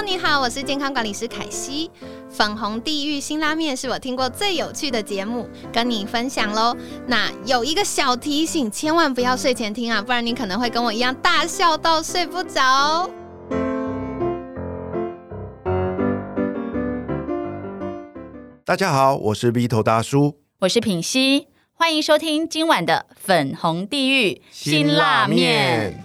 Hello，你好，我是健康管理师凯西。粉红地狱新拉面是我听过最有趣的节目，跟你分享喽。那有一个小提醒，千万不要睡前听啊，不然你可能会跟我一样大笑到睡不着。大家好，我是 V 头大叔，我是品熙，欢迎收听今晚的粉红地狱辛辣面。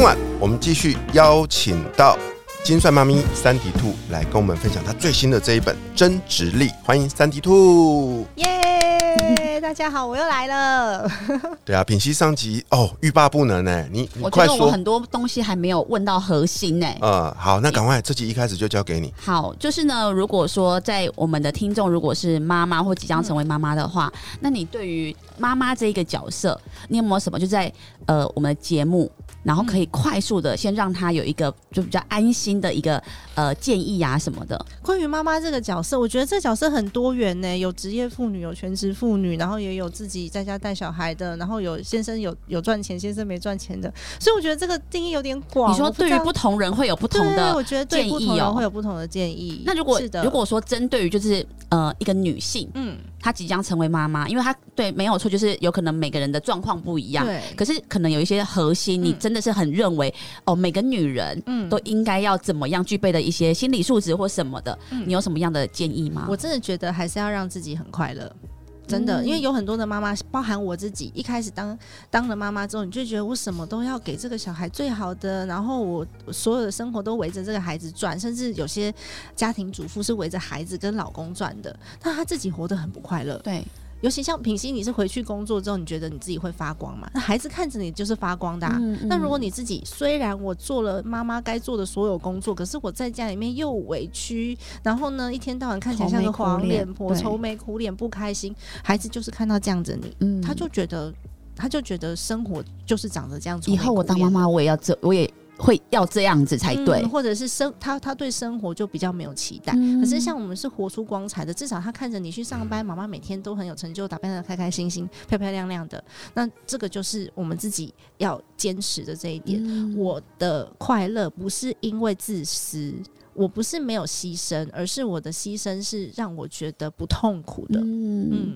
今晚我们继续邀请到金算妈咪三迪兔来跟我们分享她最新的这一本《真直力》，欢迎三迪兔。耶！大家好，我又来了。对啊，品析上集哦，欲罢不能呢。你你我觉快说得我很。多东西还没有问到核心呢、呃，好，那赶快，这集一开始就交给你。好，就是呢，如果说在我们的听众如果是妈妈或即将成为妈妈的话，那你对于妈妈这一个角色，你有没有什么就在呃我们的节目，然后可以快速的先让他有一个就比较安心的一个呃建议啊什么的？关于妈妈这个角色，我觉得这个角色很多元呢，有职业妇女，有全职妇女，然后也有自己在家带小孩的，然后有先生有有赚钱，先生没赚钱的，所以我觉得这个定义有点广。你说对于不同人会有不同对的我觉得对不同人会有不同的建议。那如果是的，如果说针对于就是呃一个女性，嗯，她即将成为妈妈，因为她对没有错，就是有可能每个人的状况不一样，对，可是可能有一些核心，你嗯真的是很认为哦，每个女人嗯都应该要怎么样具备的一些心理素质或什么的，嗯你有什么样的建议吗？我真的觉得还是要让自己很快乐。真的，嗯因为有很多的妈妈，包含我自己，一开始当当了妈妈之后，你就觉得我什么都要给这个小孩最好的，然后我我所有的生活都围着这个孩子转，甚至有些家庭主妇是围着孩子跟老公转的，那她自己活得很不快乐。对，尤其像品心，你是回去工作之后，你觉得你自己会发光嘛？那孩子看着你就是发光的、啊。嗯那如果你自己虽然我做了妈妈该做的所有工作，可是我在家里面又委屈，然后呢一天到晚看起来像个黄脸婆，愁愁眉苦脸，不开心。孩子就是看到这样子你，嗯他就觉得他就觉得生活就是长得这样子。以后我当妈妈，我也要这，我也会要这样子才对。嗯或者是生他他对生活就比较没有期待。嗯可是像我们是活出光彩的，至少他看着你去上班，妈妈每天都很有成就，打扮的开开心心、漂漂亮亮的。那这个就是我们自己要坚持的这一点。嗯我的快乐不是因为自私，我不是没有牺牲，而是我的牺牲是让我觉得不痛苦的。嗯，嗯，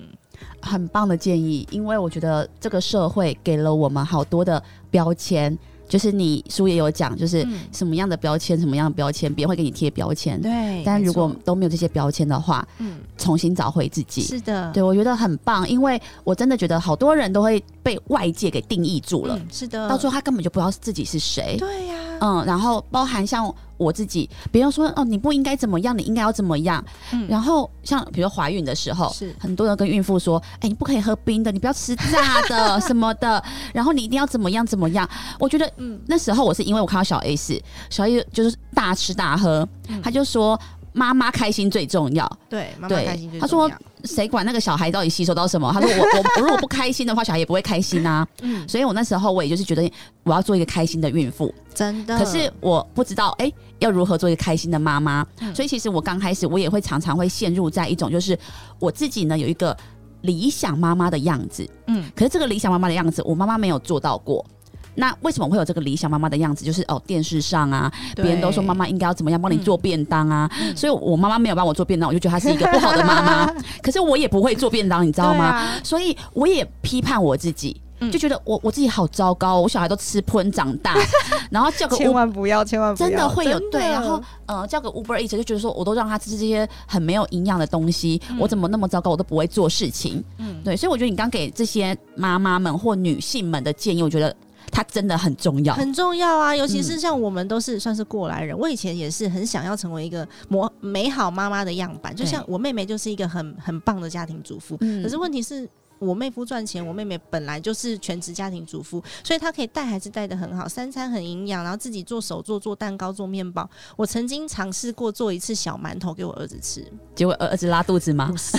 很棒的建议，因为我觉得这个社会给了我们好多的标签，就是你书也有讲，就是嗯什么样的标签，什么样的标签，别人会给你贴标签。对。但如果都没有这些标签的话，嗯重新找回自己。是的，对，我觉得很棒，因为我真的觉得好多人都会被外界给定义住了，嗯是的，到最后他根本就不知道自己是谁。对呀、嗯，然后包含像我自己，别人说哦你不应该怎么样，你应该要怎么样。嗯。然后像比如怀孕的时候，是。很多人跟孕妇说，哎、你不可以喝冰的，你不要吃炸的 什么的，然后你一定要怎么样怎么样。我觉得嗯。那时候我是因为我看到小 S，小 A 就是大吃大喝，嗯。他就说妈妈开心最重要。对，妈妈开心最他说重要谁管那个小孩到底吸收到什么？他说我 我我如果不开心的话，小孩也不会开心啊。嗯，所以我那时候我也就是觉得我要做一个开心的孕妇，真的。可是我不知道哎、要如何做一个开心的妈妈。嗯所以其实我刚开始我也会常常会陷入在一种就是我自己呢有一个理想妈妈的样子，嗯可是这个理想妈妈的样子我妈妈没有做到过。那为什么会有这个理想妈妈的样子？就是哦，电视上啊，别人都说妈妈应该要怎么样帮你做便当啊，嗯。所以我妈妈没有帮我做便当，我就觉得她是一个 不好的妈妈。可是我也不会做便当，你知道吗？啊。所以我也批判我自己，嗯。就觉得我我自己好糟糕，我小孩都吃喷长大，然后叫个千万不要，千万不要，真的会有的。对，然后呃叫个 Uber Eats 就觉得说我都让他吃这些很没有营养的东西，我怎么那么糟糕，我都不会做事情，嗯。对，所以我觉得你刚给这些妈妈们或女性们的建议，我觉得它真的很重要。很重要啊，尤其嗯是像我们都是算是过来人，我以前也是很想要成为一个模美好妈妈的样板，就像我妹妹就是一个很很棒的家庭主妇，嗯可是问题是。我妹夫赚钱，我妹妹本来就是全职家庭主妇，所以她可以带孩子带的很好，三餐很营养，然后自己做手做做蛋糕、做面包。我曾经尝试过做一次小馒头给我儿子吃，结果儿儿子拉肚子吗不？是，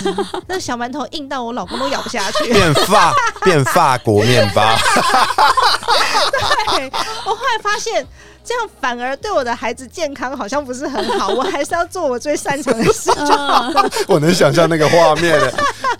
那小馒头硬到我老公都咬不下去。变法变法国面包，我后来发现，这样反而对我的孩子健康好像不是很好。我还是要做我最擅长的事就好了。我能想象那个画面。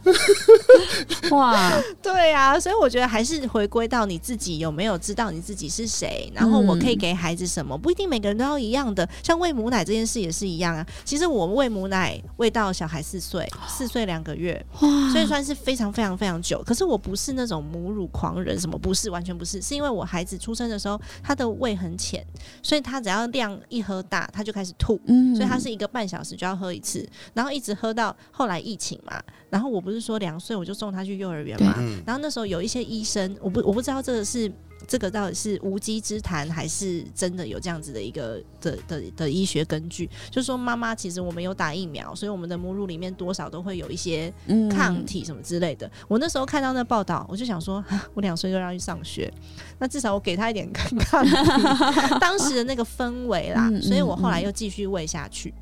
哇，对啊，所以我觉得还是回归到你自己有没有知道你自己是谁，然后我可以给孩子什么，不一定每个人都要一样的。像喂母奶这件事也是一样啊。其实我喂母奶喂到小孩四岁，四岁两个月，所以算是非常非常非常久。可是我不是那种母乳狂人，什么不是，完全不是，是因为我孩子出生的时候他的胃很浅，所以他只要量一喝大，他就开始吐。嗯所以他是一个半小时就要喝一次，然后一直喝到后来疫情嘛，然后我不是说两岁我就送他去幼儿园嘛，嗯，然后那时候有一些医生，我不我不知道这个是这个到底是无稽之谈，还是真的有这样子的一个的的的医学根据，就是说妈妈其实我们有打疫苗，所以我们的母乳里面多少都会有一些嗯抗体什么之类的。我那时候看到那报道，我就想说，啊 我两岁就让去上学，那至少我给他一点 抗体，当时的那个氛围啦，嗯所以我后来嗯又继续喂下去。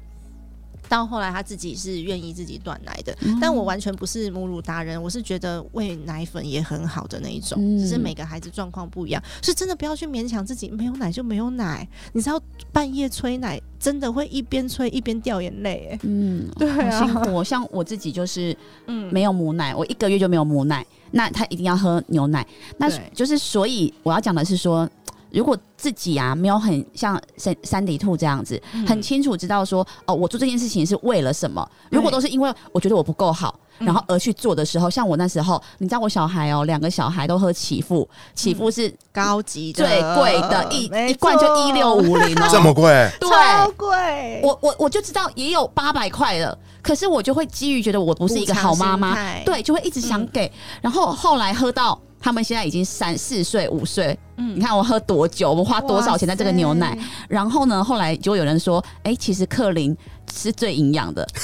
到后来他自己是愿意自己断奶的，嗯但我完全不是母乳达人，我是觉得喂奶粉也很好的那一种，嗯只是每个孩子状况不一样，是真的不要去勉强自己，没有奶就没有奶，你知道半夜催奶真的会一边催一边掉眼泪，哎，嗯，对啊好辛苦哦。像我自己就是嗯，没有母奶，我一个月就没有母奶，那他一定要喝牛奶。那就是所以我要讲的是说。如果自己啊没有很像三三迪兔这样子，嗯。很清楚知道说哦，我做这件事情是为了什么。如果都是因为我觉得我不够好，嗯。然后而去做的时候，像我那时候，你知道我小孩哦，两个小孩都喝起伏，起伏是高级的。最贵的，一一罐就一六五零哦，这么贵，对。超贵，我我我就知道也有八百块的，可是我就会基于觉得我不是一个好妈妈。对，就会一直想给。然后后来喝到他们现在已经三四岁、五岁，嗯。你看我喝多久，我们花多少钱在这个牛奶？然后呢，后来就有人说，哎、其实克林是最营养的。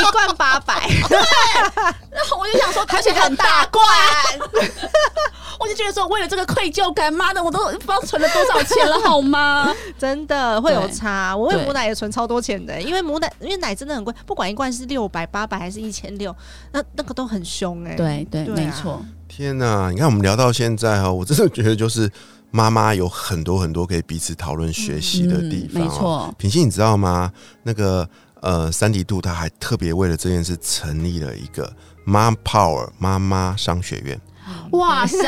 一罐八百，然后我就想说，而且很大罐，我就觉得说，为了这个愧疚感，妈的，我都不知道存了多少钱了，好吗？真的会有差。我喂母奶也存超多钱的，因为母奶因为奶真的很贵，不管一罐是六百、八百还是一千六，那那个都很凶哎、对对，没错，天哪！你看我们聊到现在哈，我真的觉得就是妈妈有很多很多可以彼此讨论学习的地方、嗯没。错，品信，你知道吗？那个呃，三迪度他还特别为了这件事成立了一个 Mom Power 妈妈商学院。哇塞！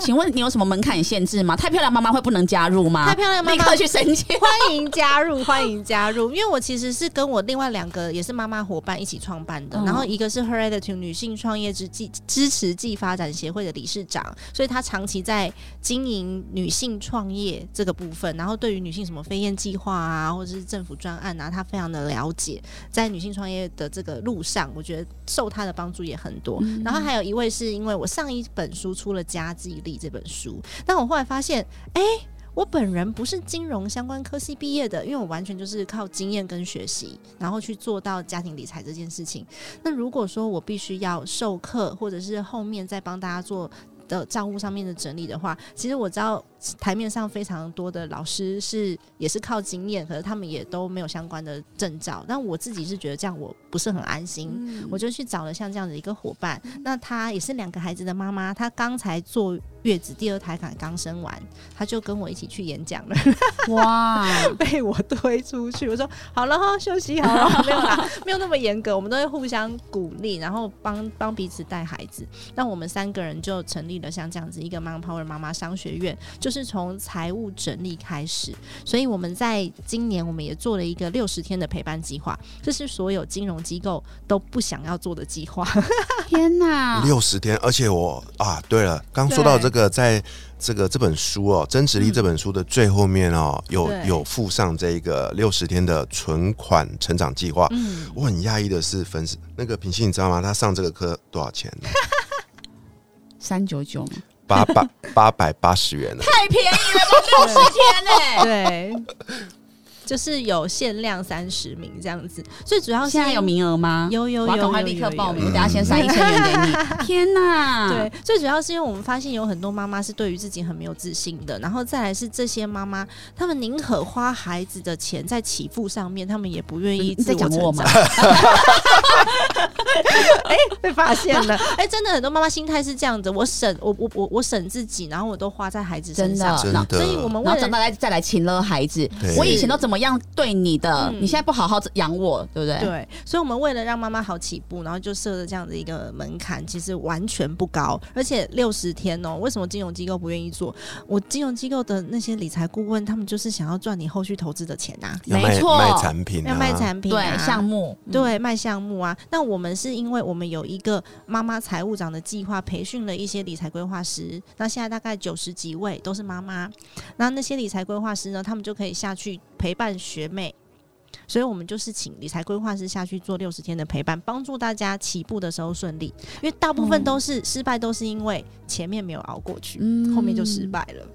请问你有什么门槛限制吗？太漂亮妈妈会不能加入吗？太漂亮妈妈立刻去申请。欢迎加入，欢迎加入！因为我其实是跟我另外两个也是妈妈伙伴一起创办的，嗯然后一个是 Her Attitude 女性创业之计支持暨发展协会的理事长，所以她长期在经营女性创业这个部分，然后对于女性什么飞燕计划啊，或者是政府专案啊，她非常的了解，在女性创业的这个路上，我觉得受她的帮助也很多。然后还有一位是因为我上一本本书出了《家计力》这本书，但我后来发现，哎、我本人不是金融相关科系毕业的，因为我完全就是靠经验跟学习，然后去做到家庭理财这件事情。那如果说我必须要授课，或者是后面再帮大家做的账户上面的整理的话，其实我知道台面上非常多的老师是也是靠经验，可是他们也都没有相关的证照。但我自己是觉得这样我不是很安心，我就去找了像这样的一个伙伴。那她也是两个孩子的妈妈，她刚才坐月子，第二胎刚刚生完，她就跟我一起去演讲了。哇，被我推出去。我说好了哈，休息好了，没有啦，没有那么严格，我们都会互相鼓励，然后帮帮彼此带孩子。那我们三个人就成立了像这样子一个 Mom Power 妈妈商学院，就是从财务整理开始。所以我们在今年我们也做了一个六十天的陪伴计划，这是所有金融机构都不想要做的计划。天哪！六十天，而且我啊，对了，刚说到这个，在这个这本书哦，《增值力》这本书的最后面哦，有有附上这个六十天的存款成长计划。嗯，我很讶异的是，粉丝那个平信，你知道吗？他上这个课多少钱呢？三九九吗？八百八百八十元了。太便宜了吧，六十天呢、对，就是有限量三十名这样子，最主要是现在有名额吗？有有有我要赶快立刻报名，等下先塞一千元给你。天哪！对，最主要是因为我们发现有很多妈妈是对于自己很没有自信的，然后再来是这些妈妈，她们宁可花孩子的钱在起付上面，她们也不愿意自成讲我吗长？哎、被发现了！哎、真的很多妈妈心态是这样子，我省我我我我省自己，然后我都花在孩子身真上。的真的，所以我们为了长大再再来请了孩子，我以前都怎么样对你的，嗯你现在不好好养我，对不对？对，所以我们为了让妈妈好起步，然后就设了这样的一个门槛，其实完全不高，而且六十天哦。为什么金融机构不愿意做？我金融机构的那些理财顾问，他们就是想要赚你后续投资的钱啊，没错卖产品、啊，要卖产品、啊，对，项目，嗯对，卖项目啊。那我们是因为我们有一个妈妈财务长的计划，培训了一些理财规划师。那现在大概九十几位都是妈妈，那那些理财规划师呢，他们就可以下去陪伴学妹。所以我们就是请理财规划师下去做六十天的陪伴，帮助大家起步的时候顺利。因为大部分都是、失败，都是因为前面没有熬过去。嗯后面就失败了。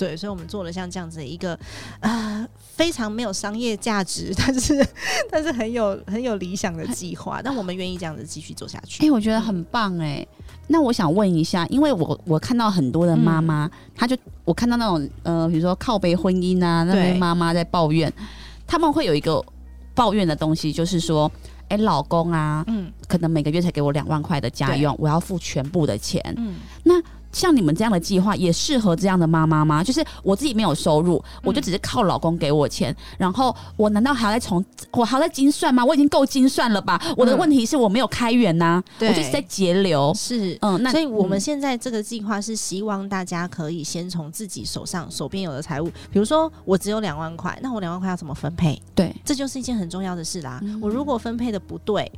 对，所以我们做了像这样子的一个呃非常没有商业价值，但是但是很有很有理想的计划，但我们愿意这样子继续做下去哎、去。我觉得很棒哎、那我想问一下，因为我我看到很多的妈妈，嗯她就我看到那种呃，比如说靠背婚姻啊，那边妈妈在抱怨，他们会有一个抱怨的东西，就是说，哎、老公啊，嗯可能每个月才给我两万块的家用，我要付全部的钱。嗯，像你们这样的计划也适合这样的妈妈吗？就是我自己没有收入，嗯我就只是靠老公给我钱，然后我难道还要再从我还要再精算吗？我已经够精算了吧？我的嗯问题是我没有开源呐、对我就是在节流。是。嗯，那所以我们嗯现在这个计划是希望大家可以先从自己手上手边有的财务，比如说我只有两万块，那我两万块要怎么分配？对这就是一件很重要的事啦。嗯我如果分配的不对，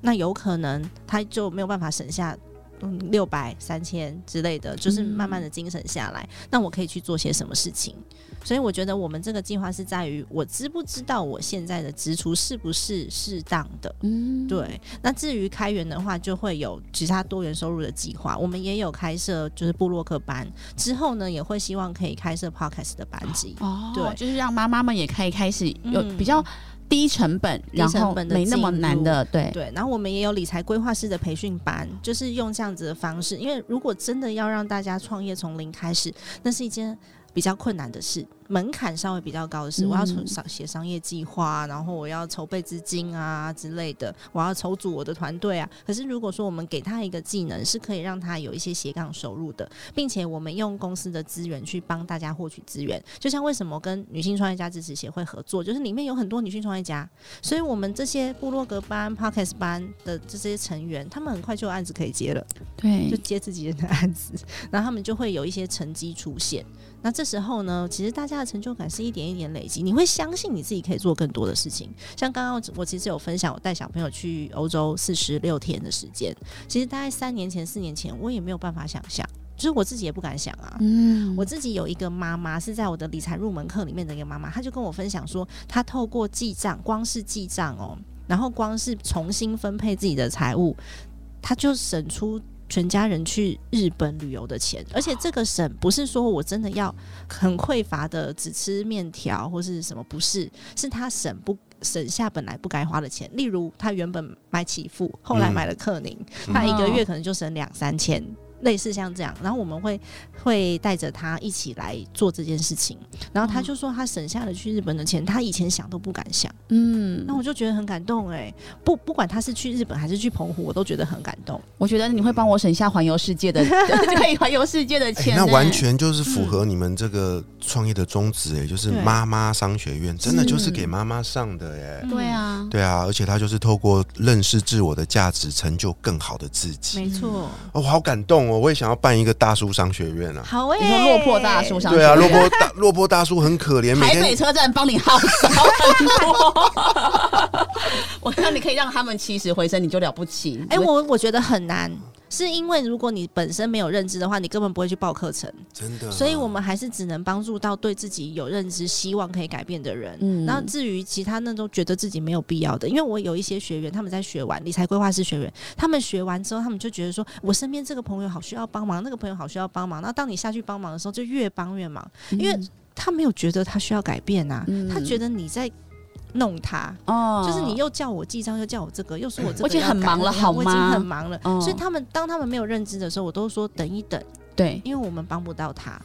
那有可能他就没有办法省下。嗯，六百、三千之类的，就是慢慢的精神下来，那我可以去做些什么事情？所以我觉得我们这个计划是在于我知不知道我现在的支出是不是适当的。嗯，对，那至于开源的话，就会有其他多元收入的计划。我们也有开设就是布洛克班，之后呢也会希望可以开设 podcast 的班级。哦，对就是让妈妈们也可以开始有嗯比较低成本，然后没那么难的，对，对，然后我们也有理财规划师的培训班，就是用这样子的方式。因为如果真的要让大家创业从零开始，那是一件比较困难的事，门槛稍微比较高的是。我要筹嗯商写商业计划，然后我要筹备资金啊之类的，我要筹组我的团队啊。可是如果说我们给他一个技能，是可以让他有一些斜杠收入的，并且我们用公司的资源去帮大家获取资源。就像为什么跟女性创业家支持协会合作，就是里面有很多女性创业家，所以我们这些部落格班、podcast 班的这些成员，他们很快就有案子可以接了，对就对，接自己人的案子，然后他们就会有一些成绩出现。那这时候呢，其实大家的成就感是一点一点累积，你会相信你自己可以做更多的事情。像刚刚我其实有分享，我带小朋友去欧洲四十六天的时间，其实大概三年前、四年前，我也没有办法想象，就是我自己也不敢想啊。嗯我自己有一个妈妈是在我的理财入门课里面的一个妈妈，她就跟我分享说，她透过记账，光是记账哦，然后光是重新分配自己的财务，她就省出。全家人去日本旅游的钱，而且这个省不是说我真的要很匮乏的只吃面条或是什么，不是，是他省不省下本来不该花的钱。例如，他原本买起付，后来嗯。买了克宁，他一个月可能就省两三千，类似像这样。然后我们会会带着他一起来做这件事情。然后他就说他省下了去日本的钱，他以前想都不敢想。嗯那我就觉得很感动哎、不不管他是去日本还是去澎湖，我都觉得很感动。我觉得你会帮我省下环游世界的 可以环游世界的哎钱呢、那完全就是符合你们这个创业的宗旨，哎，就是妈妈商学院，真的就是给妈妈上的，哎。对啊，对啊，而且他就是透过认识自我的价值，成就更好的自己。没错，哦，我好感动哦！我会想要办一个大叔商学院啊。好诶、你说落魄大叔上对啊，落魄大落魄大叔很可怜，每台北天车站帮你号召很多，我看你可以让他们起死回生，你就了不起。哎、我我觉得很难，是因为如果你本身没有认知的话，你根本不会去报课程。真的，所以我们还是只能帮助到对自己有认知、希望可以改变的人。嗯然后至于其他那种觉得自己没有必要的，因为我有一些学员，他们在学完理财规划师学员，他们学完之后，他们就觉得说，我身边这个朋友好需要帮忙，那个朋友好需要帮忙。那当你下去帮忙的时候，就越帮越忙，因为。他没有觉得他需要改变啊，嗯他觉得你在弄他。哦就是你又叫我记账，又叫我这个，又说我这个我已经很忙了好吗我已经很忙了。哦所以他们当他们没有认知的时候，我都说等一等，对因为我们帮不到他。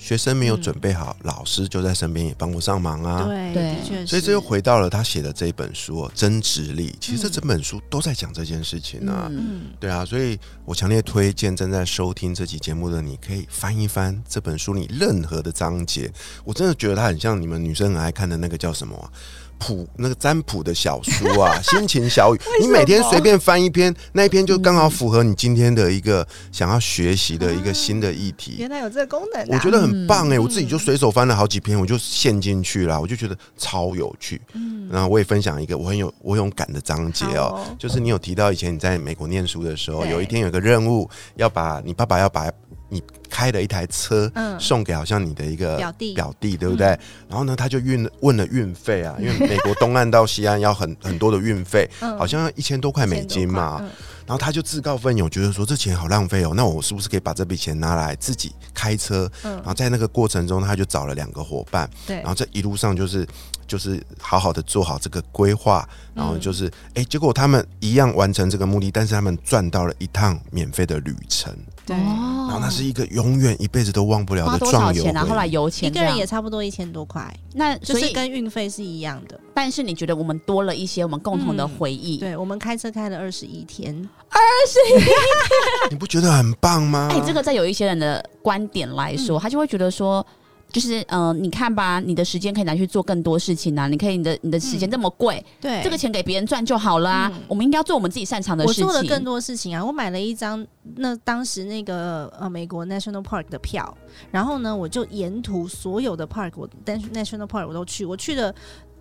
学生没有准备好，老师就在身边也帮不上忙啊。对，的确。所以这又回到了他写的这一本书哦，《增值力》。其实整本书都在讲这件事情啊。嗯嗯，对啊，所以我强烈推荐正在收听这期节目的你，可以翻一翻这本书里任何的章节。我真的觉得它很像你们女生很爱看的那个叫什么啊？谱那个占卜的小书啊，心情小语，你每天随便翻一篇，那一篇就刚好符合你今天的一个想要学习的一个新的议题。原来有这个功能、啊，我觉得很棒哎、嗯我自己就随手翻了好几篇，我就陷进去了，我就觉得超有趣。嗯，然后我也分享一个我很有我很有感的章节哦就是你有提到以前你在美国念书的时候，有一天有个任务要把你爸爸要把你开了一台车嗯送给好像你的一个表弟表弟，对不对？然后呢，他就运问了运费啊，因为美国东岸到西岸要很很多的运费，嗯好像要一千多块美金嘛。嗯然后他就自告奋勇，觉得说这钱好浪费哦，那我是不是可以把这笔钱拿来自己开车？嗯然后在那个过程中，他就找了两个伙伴，对然后这一路上就是就是好好的做好这个规划，然后就是哎、诶结果他们一样完成这个目的，但是他们赚到了一趟免费的旅程，对，哦然后那是一个永远一辈子都忘不了花的多少钱啊？壮游回后来。油钱一个人也差不多一千多块，那所以，就是跟运费是一样的。但是你觉得我们多了一些我们共同的嗯回忆？对我们开车开了二十一天，二十一天 你不觉得很棒吗？哎、这个在有一些人的观点来说，嗯他就会觉得说。就是呃，你看吧，你的时间可以拿去做更多事情啊！你可以，你的你的时间嗯这么贵，对这个钱给别人赚就好了啊！嗯我们应该要做我们自己擅长的事情。我做了更多事情啊！我买了一张那当时那个呃美国 National Park 的票，然后呢，我就沿途所有的 park 我 National Park 我都去，我去了。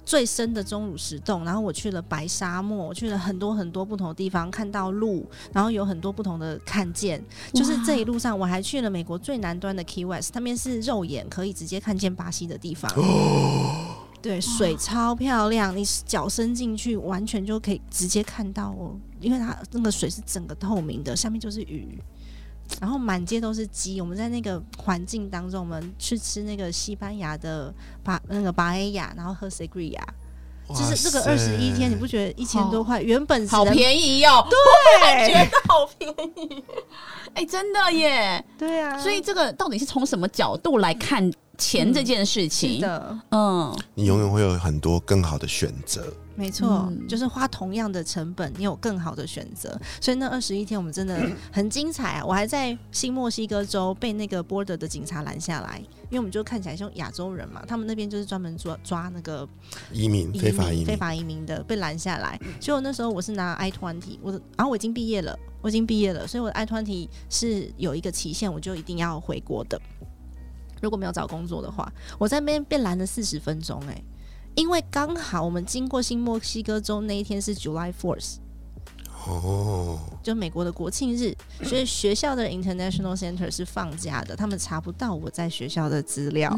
最深的钟乳石洞，然后我去了白沙漠，我去了很多很多不同的地方，看到鹿，然后有很多不同的看见。就是这一路上，我还去了美国最南端的 Key West，那边是肉眼可以直接看见巴西的地方。对，水超漂亮，你脚伸进去，完全就可以直接看到哦，因为它那个水是整个透明的，下面就是鱼，然后满街都是鸡。我们在那个环境当中，我们去吃那个西班牙的巴那个巴埃亚，然后喝 Segria 就是这个二十一天，你不觉得一千多块？原本好便宜哦，对觉得好便宜。哎、真的耶！对啊，所以这个到底是从什么角度来看钱这件事是情？的，嗯，你永远会有很多更好的选择。没错，嗯就是花同样的成本，你有更好的选择。所以那二十一天我们真的很精彩啊！我还在新墨西哥州被那个 border 的警察拦下来，因为我们就看起来像亚洲人嘛，他们那边就是专门抓抓那个移民非法移民，非法移民的被拦下来。所以我那时候我是拿 I twenty，我的，然后我已经毕业了，我已经毕业了，所以我的 I twenty 是有一个期限，我就一定要回国的。如果没有找工作的话，我在那边被拦了四十分钟，哎，因为刚好我们经过新墨西哥州那一天是 July Fourth，哦，就美国的国庆日，所以学校的 International Center 是放假的，他们查不到我在学校的资料。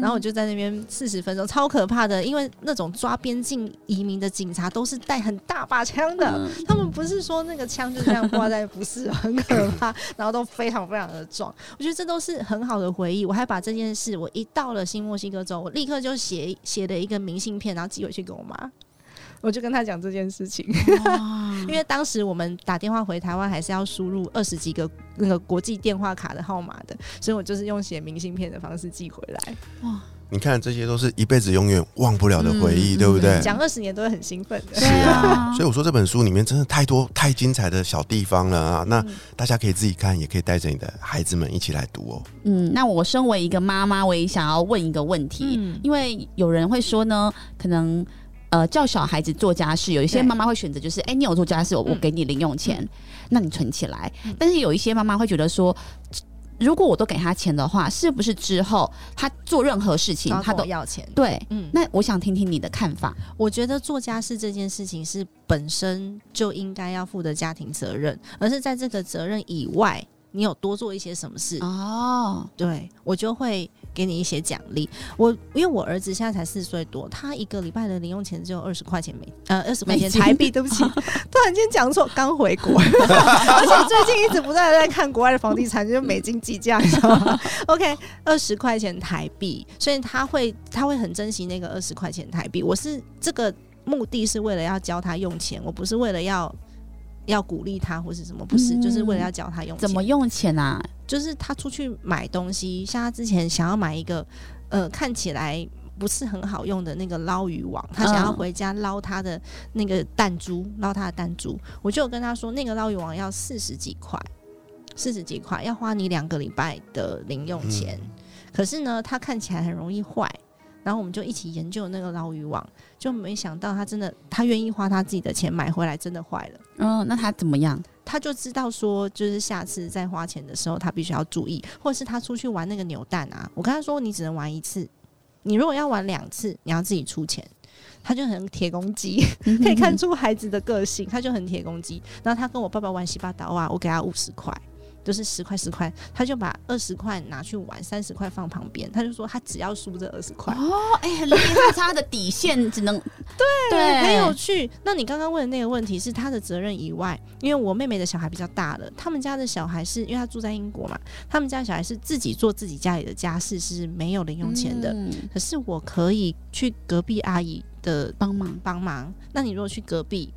然后我就在那边四十分钟，超可怕的，因为那种抓边境移民的警察都是带很大把枪的，他们不是说那个枪就这样挂在，不是很可怕，然后都非常非常的壮。我觉得这都是很好的回忆。我还把这件事，我一到了新墨西哥州，我立刻就写写了一个明信片，然后寄回去给我妈。我就跟他讲这件事情，因为当时我们打电话回台湾还是要输入二十几个那个国际电话卡的号码的，所以我就是用写明信片的方式寄回来。哇你看这些都是一辈子永远忘不了的回忆，嗯对不对？讲二十年都会很兴奋的。是啊，所以我说这本书里面真的太多太精彩的小地方了啊！那嗯大家可以自己看，也可以带着你的孩子们一起来读哦。嗯，那我身为一个妈妈，我也想要问一个问题，嗯因为有人会说呢，可能呃叫小孩子做家事，有一些妈妈会选择就是，哎、你有做家事，我给你零用钱，那你存起来。嗯但是有一些妈妈会觉得说，如果我都给他钱的话，是不是之后他做任何事情他都要钱。对？嗯，那我想听听你的看法。我觉得做家事这件事情是本身就应该要负的家庭责任，而是在这个责任以外，你有多做一些什么事，哦，对我就会给你一些奖励。我因为我儿子现在才四岁多，他一个礼拜的零用钱只有二十块钱美呃二十块钱台币，对不起，突然间讲错，刚回国，而且最近一直不断在看国外的房地产，就是美金计价，你知道吗？OK，二十块钱台币，所以他会他会很珍惜那个二十块钱台币。我是这个目的是为了要教他用钱，我不是为了要。要鼓励他或是什么，不是，嗯就是为了要教他用钱。怎么用钱啊？就是他出去买东西，像他之前想要买一个呃看起来不是很好用的那个捞鱼网，他想要嗯回家捞他的那个弹珠，捞他的弹珠，我就有跟他说，那个捞鱼网要四十几块，四十几块要花你两个礼拜的零用钱，可是呢，它看起来很容易坏。然后我们就一起研究那个捞鱼网，就没想到他真的，他愿意花他自己的钱买回来，真的坏了。嗯，那他怎么样？他就知道说，就是下次再花钱的时候，他必须要注意，或者是他出去玩那个扭蛋啊，我跟他说，你只能玩一次，你如果要玩两次，你要自己出钱。他就很铁公鸡，可以看出孩子的个性，他就很铁公鸡。然后他跟我爸爸玩洗八刀啊，我给他五十块，就是十块十块，他就把二十块拿去玩，三十块放旁边，他就说他只要输这二十块。哦，哎、很厉害，他的底线只能对 对，很有趣。那你刚刚问的那个问题是他的责任以外，因为我妹妹的小孩比较大了，他们家的小孩是因为他住在英国嘛，他们家的小孩是自己做自己家里的家事，是没有零用钱的。嗯可是我可以去隔壁阿姨的帮忙。帮忙。那你如果去隔壁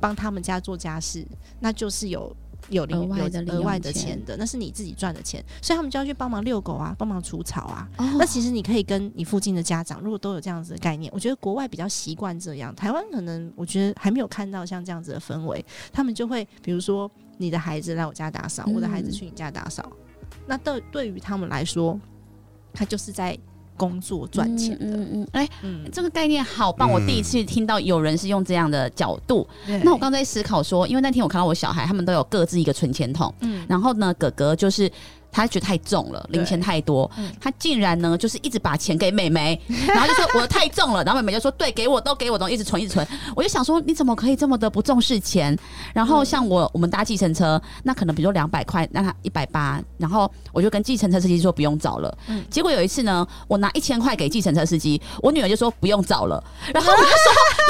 帮他们家做家事，那就是有。有零额外的额外的钱钱的，那是你自己赚的钱，所以他们就要去帮忙遛狗啊，帮忙除草啊。哦。那其实你可以跟你附近的家长，如果都有这样子的概念，我觉得国外比较习惯这样，台湾可能我觉得还没有看到像这样子的氛围，他们就会比如说你的孩子来我家打扫，嗯我的孩子去你家打扫，那对对于他们来说，他就是在工作赚钱的，嗯嗯嗯，哎、嗯，这个概念好棒！嗯我第一次听到有人是用这样的角度。那我刚才在思考说，因为那天我看到我小孩，他们都有各自一个存钱筒，嗯。然后呢，哥哥就是他觉得太重了，零钱太多嗯，他竟然呢就是一直把钱给妹妹，然后就说我的太重了，然后妹妹就说对，给我都给我，都一直存一直存。我就想说你怎么可以这么的不重视钱？然后像我我们搭计程车，那可能比如说两百块，那他一百八，然后我就跟计程车司机说不用找了。嗯结果有一次呢，我拿一千块给计程车司机，我女儿就说不用找了，然后我就说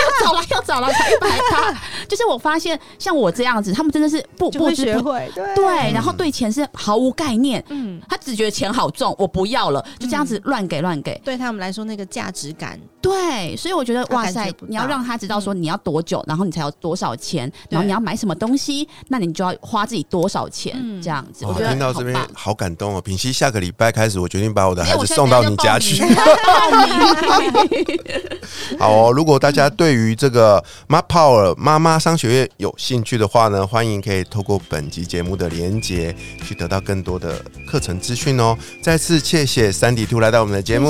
要找了要找了，才一百八。就是我发现像我这样子，他们真的是不不知不学会，对对，然后对钱是毫无概念，嗯。他只觉得钱好重，我不要了，就这样子乱给乱给。对他们来说，那个价值感，对，所以我觉得哇塞你要让他知道说你要多久，然后你才有多少钱，然后你要买什么东西，那你就要花自己多少钱，嗯这样子。哦我觉得听到这边好棒好感动哦！品熙，下个礼拜开始，我决定把我的孩子送到你家去。好哦，如果大家对于这个妈 Power 妈妈商学院有兴趣的话呢，欢迎可以透过本集节目的连接去得到更多的课程资讯哦。再次谢谢三底兔来到我们的节目，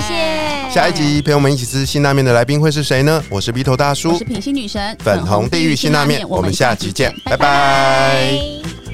谢谢。下一集陪我们一起吃辛拉面的来宾会是谁呢？我是鼻头大叔。我是，品心女神，粉红地狱辛拉面，我们下集见，拜。拜。拜